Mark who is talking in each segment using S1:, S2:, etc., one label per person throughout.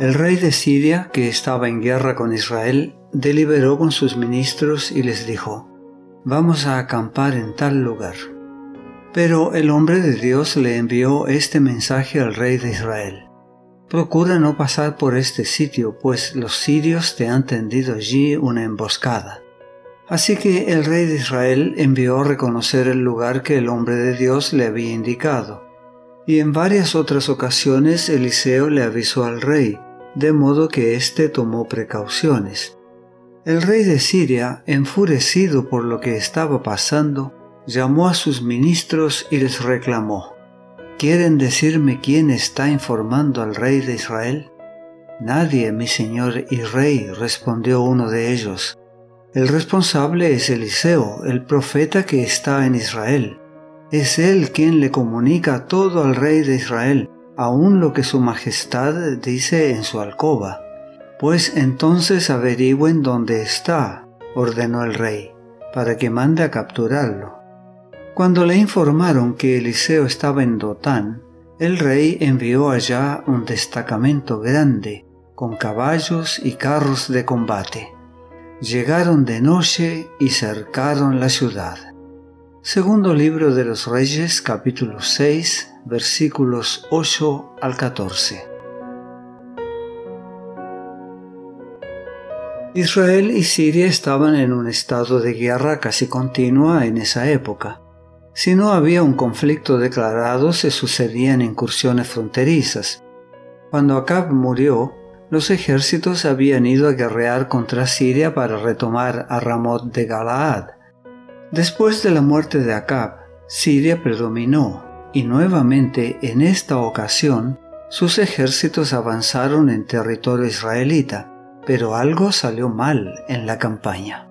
S1: El rey de Siria, que estaba en guerra con Israel, deliberó con sus ministros y les dijo, Vamos a acampar en tal lugar. Pero el hombre de Dios le envió este mensaje al rey de Israel. Procura no pasar por este sitio, pues los sirios te han tendido allí una emboscada. Así que el rey de Israel envió a reconocer el lugar que el hombre de Dios le había indicado. Y en varias otras ocasiones Eliseo le avisó al rey, de modo que éste tomó precauciones. El rey de Siria, enfurecido por lo que estaba pasando, llamó a sus ministros y les reclamó, ¿Quieren decirme quién está informando al rey de Israel? Nadie, mi señor y rey, respondió uno de ellos. El responsable es Eliseo, el profeta que está en Israel. Es él quien le comunica todo al rey de Israel, aun lo que su majestad dice en su alcoba. Pues entonces averigüen dónde está, ordenó el rey, para que mande a capturarlo. Cuando le informaron que Eliseo estaba en Dotán, el rey envió allá un destacamento grande, con caballos y carros de combate. Llegaron de noche y cercaron la ciudad. Segundo libro de los Reyes, capítulo 6, versículos 8 al 14. Israel y Siria estaban en un estado de guerra casi continua en esa época. Si no había un conflicto declarado, se sucedían incursiones fronterizas. Cuando Acab murió, los ejércitos habían ido a guerrear contra Siria para retomar a Ramot de Galaad. Después de la muerte de Acab, Siria predominó y nuevamente en esta ocasión sus ejércitos avanzaron en territorio israelita, pero algo salió mal en la campaña.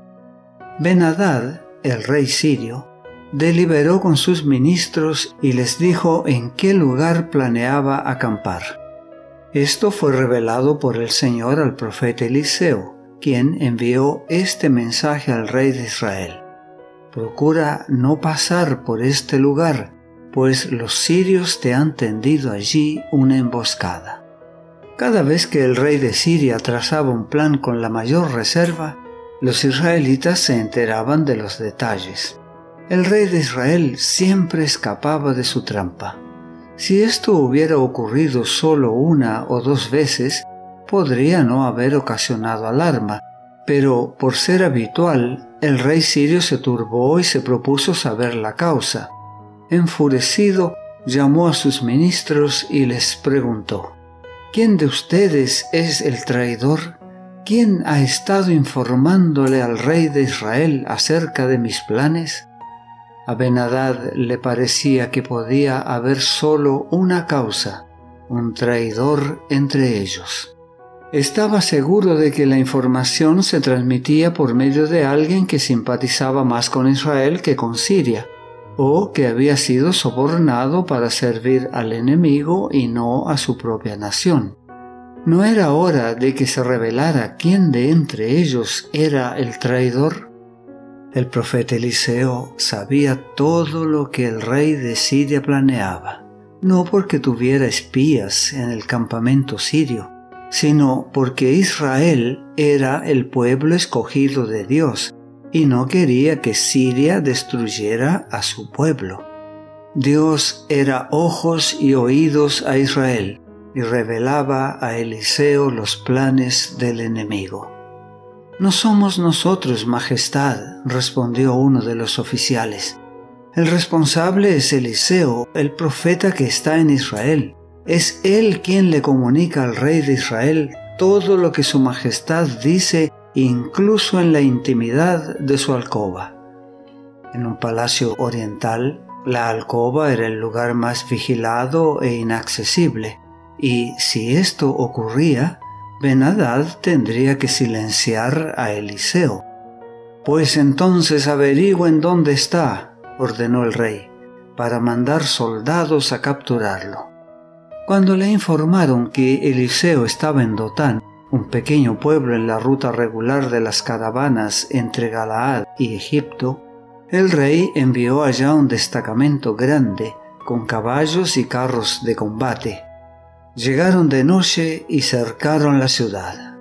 S1: Ben-Hadad, el rey sirio, deliberó con sus ministros y les dijo en qué lugar planeaba acampar. Esto fue revelado por el Señor al profeta Eliseo, quien envió este mensaje al rey de Israel. Procura no pasar por este lugar, pues los sirios te han tendido allí una emboscada. Cada vez que el rey de Siria trazaba un plan con la mayor reserva, los israelitas se enteraban de los detalles. El rey de Israel siempre escapaba de su trampa. Si esto hubiera ocurrido solo una o dos veces, podría no haber ocasionado alarma, pero por ser habitual, el rey sirio se turbó y se propuso saber la causa. Enfurecido, llamó a sus ministros y les preguntó, ¿Quién de ustedes es el traidor? ¿Quién ha estado informándole al rey de Israel acerca de mis planes? A Benadad le parecía que podía haber solo una causa, un traidor entre ellos. Estaba seguro de que la información se transmitía por medio de alguien que simpatizaba más con Israel que con Siria, o que había sido sobornado para servir al enemigo y no a su propia nación. ¿No era hora de que se revelara quién de entre ellos era el traidor? El profeta Eliseo sabía todo lo que el rey de Siria planeaba, no porque tuviera espías en el campamento sirio, sino porque Israel era el pueblo escogido de Dios y no quería que Siria destruyera a su pueblo. Dios era ojos y oídos a Israel y revelaba a Eliseo los planes del enemigo. No somos nosotros, Majestad, respondió uno de los oficiales. El responsable es Eliseo, el profeta que está en Israel. Es él quien le comunica al rey de Israel todo lo que su Majestad dice, incluso en la intimidad de su alcoba. En un palacio oriental, la alcoba era el lugar más vigilado e inaccesible, y si esto ocurría, Benadad tendría que silenciar a Eliseo. Pues entonces averigüen dónde está, ordenó el rey, para mandar soldados a capturarlo. Cuando le informaron que Eliseo estaba en Dotán, un pequeño pueblo en la ruta regular de las caravanas entre Galaad y Egipto, el rey envió allá un destacamento grande, con caballos y carros de combate Llegaron de noche y cercaron la ciudad.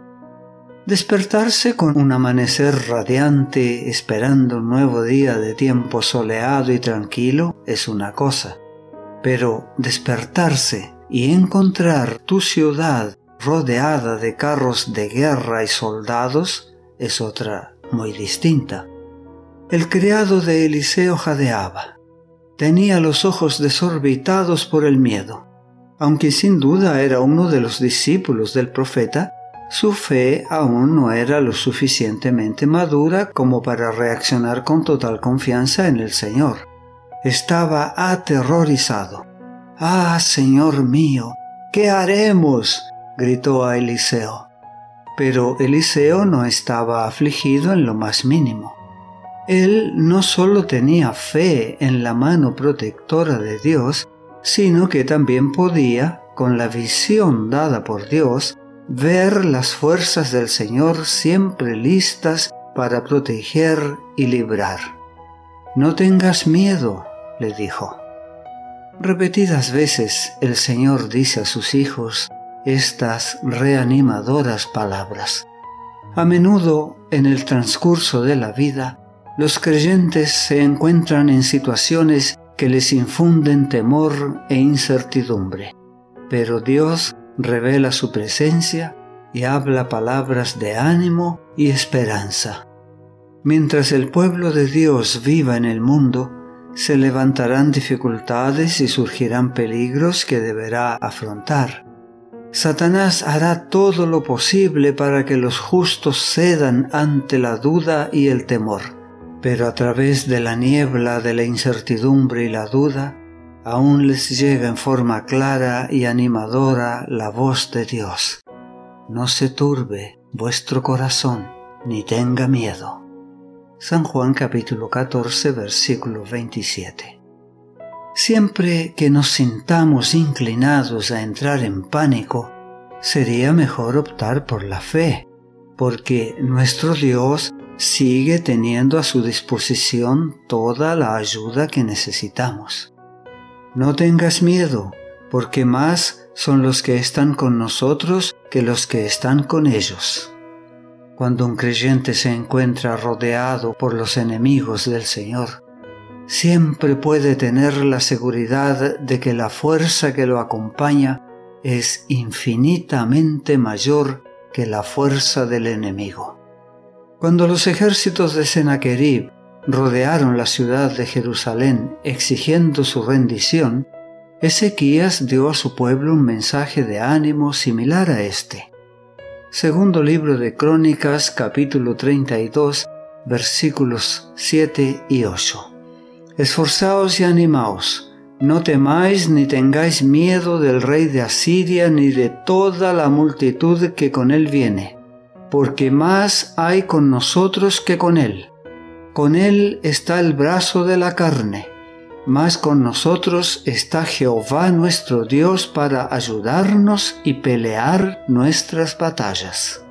S1: Despertarse con un amanecer radiante esperando un nuevo día de tiempo soleado y tranquilo es una cosa, pero despertarse y encontrar tu ciudad rodeada de carros de guerra y soldados es otra muy distinta. El criado de Eliseo jadeaba. Tenía los ojos desorbitados por el miedo. Aunque sin duda era uno de los discípulos del profeta, su fe aún no era lo suficientemente madura como para reaccionar con total confianza en el Señor. Estaba aterrorizado. Ah, Señor mío, ¿qué haremos? Gritó a Eliseo. Pero Eliseo no estaba afligido en lo más mínimo. Él no solo tenía fe en la mano protectora de Dios, sino que también podía, con la visión dada por Dios, ver las fuerzas del Señor siempre listas para proteger y librar. No tengas miedo, le dijo. Repetidas veces el Señor dice a sus hijos estas reanimadoras palabras. A menudo en el transcurso de la vida, los creyentes se encuentran en situaciones que les infunden temor e incertidumbre. Pero Dios revela su presencia y habla palabras de ánimo y esperanza. Mientras el pueblo de Dios viva en el mundo, se levantarán dificultades y surgirán peligros que deberá afrontar. Satanás hará todo lo posible para que los justos cedan ante la duda y el temor pero a través de la niebla de la incertidumbre y la duda, aún les llega en forma clara y animadora la voz de Dios. No se turbe vuestro corazón, ni tenga miedo. San Juan capítulo 14 versículo 27. Siempre que nos sintamos inclinados a entrar en pánico, sería mejor optar por la fe, porque nuestro Dios sigue teniendo a su disposición toda la ayuda que necesitamos. No tengas miedo, porque más son los que están con nosotros que los que están con ellos. Cuando un creyente se encuentra rodeado por los enemigos del Señor, siempre puede tener la seguridad de que la fuerza que lo acompaña es infinitamente mayor que la fuerza del enemigo. Cuando los ejércitos de Sennacherib rodearon la ciudad de Jerusalén exigiendo su rendición, Ezequías dio a su pueblo un mensaje de ánimo similar a este. Segundo libro de Crónicas capítulo 32 versículos 7 y 8. Esforzaos y animaos, no temáis ni tengáis miedo del rey de Asiria ni de toda la multitud que con él viene porque más hay con nosotros que con Él. Con Él está el brazo de la carne, más con nosotros está Jehová nuestro Dios para ayudarnos y pelear nuestras batallas.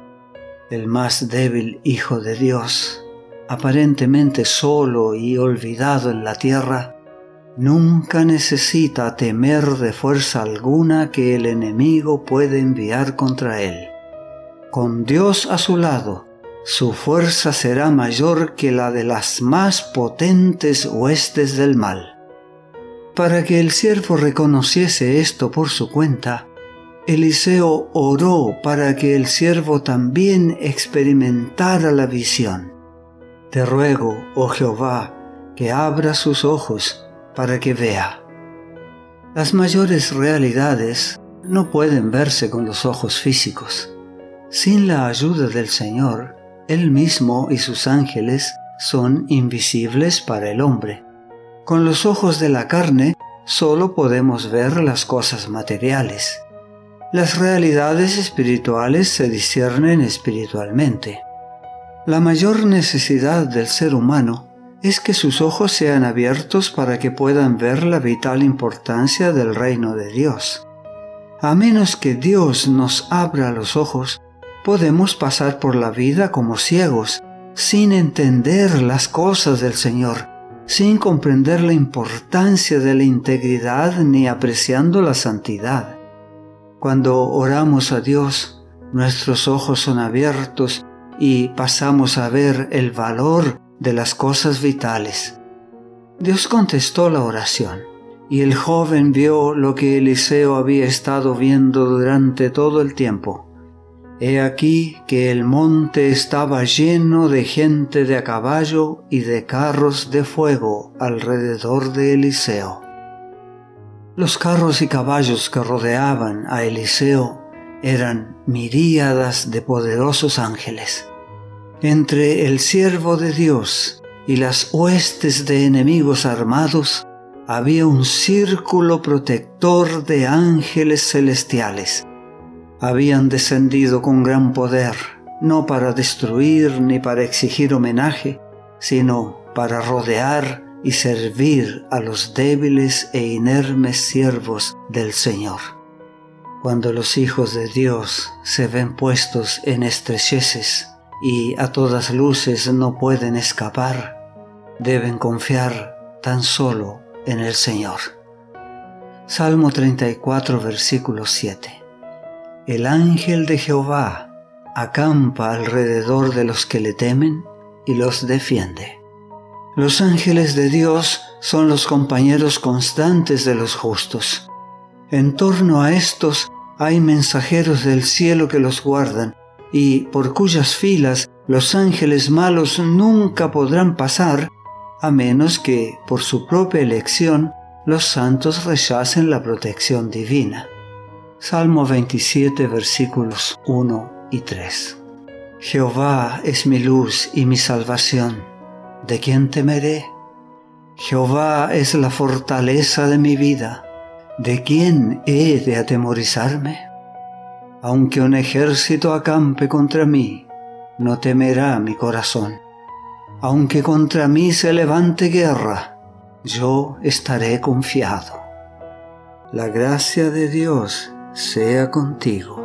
S1: El más débil Hijo de Dios, aparentemente solo y olvidado en la tierra, nunca necesita temer de fuerza alguna que el enemigo puede enviar contra él con Dios a su lado, su fuerza será mayor que la de las más potentes huestes del mal. Para que el siervo reconociese esto por su cuenta, Eliseo oró para que el siervo también experimentara la visión. Te ruego, oh Jehová, que abra sus ojos para que vea. Las mayores realidades no pueden verse con los ojos físicos sin la ayuda del Señor, Él mismo y sus ángeles son invisibles para el hombre. Con los ojos de la carne solo podemos ver las cosas materiales. Las realidades espirituales se disciernen espiritualmente. La mayor necesidad del ser humano es que sus ojos sean abiertos para que puedan ver la vital importancia del reino de Dios. A menos que Dios nos abra los ojos, podemos pasar por la vida como ciegos, sin entender las cosas del Señor, sin comprender la importancia de la integridad ni apreciando la santidad. Cuando oramos a Dios, nuestros ojos son abiertos y pasamos a ver el valor de las cosas vitales. Dios contestó la oración y el joven vio lo que Eliseo había estado viendo durante todo el tiempo. He aquí que el monte estaba lleno de gente de a caballo y de carros de fuego alrededor de Eliseo. Los carros y caballos que rodeaban a Eliseo eran miríadas de poderosos ángeles. Entre el siervo de Dios y las huestes de enemigos armados había un círculo protector de ángeles celestiales. Habían descendido con gran poder, no para destruir ni para exigir homenaje, sino para rodear y servir a los débiles e inermes siervos del Señor. Cuando los hijos de Dios se ven puestos en estrecheces y a todas luces no pueden escapar, deben confiar tan solo en el Señor. Salmo 34, versículo 7. El ángel de Jehová acampa alrededor de los que le temen y los defiende. Los ángeles de Dios son los compañeros constantes de los justos. En torno a estos hay mensajeros del cielo que los guardan y por cuyas filas los ángeles malos nunca podrán pasar a menos que, por su propia elección, los santos rechacen la protección divina. Salmo 27 versículos 1 y 3. Jehová es mi luz y mi salvación ¿de quién temeré? Jehová es la fortaleza de mi vida, ¿de quién he de atemorizarme? Aunque un ejército acampe contra mí, no temerá mi corazón. Aunque contra mí se levante guerra, yo estaré confiado. La gracia de Dios sea contigo.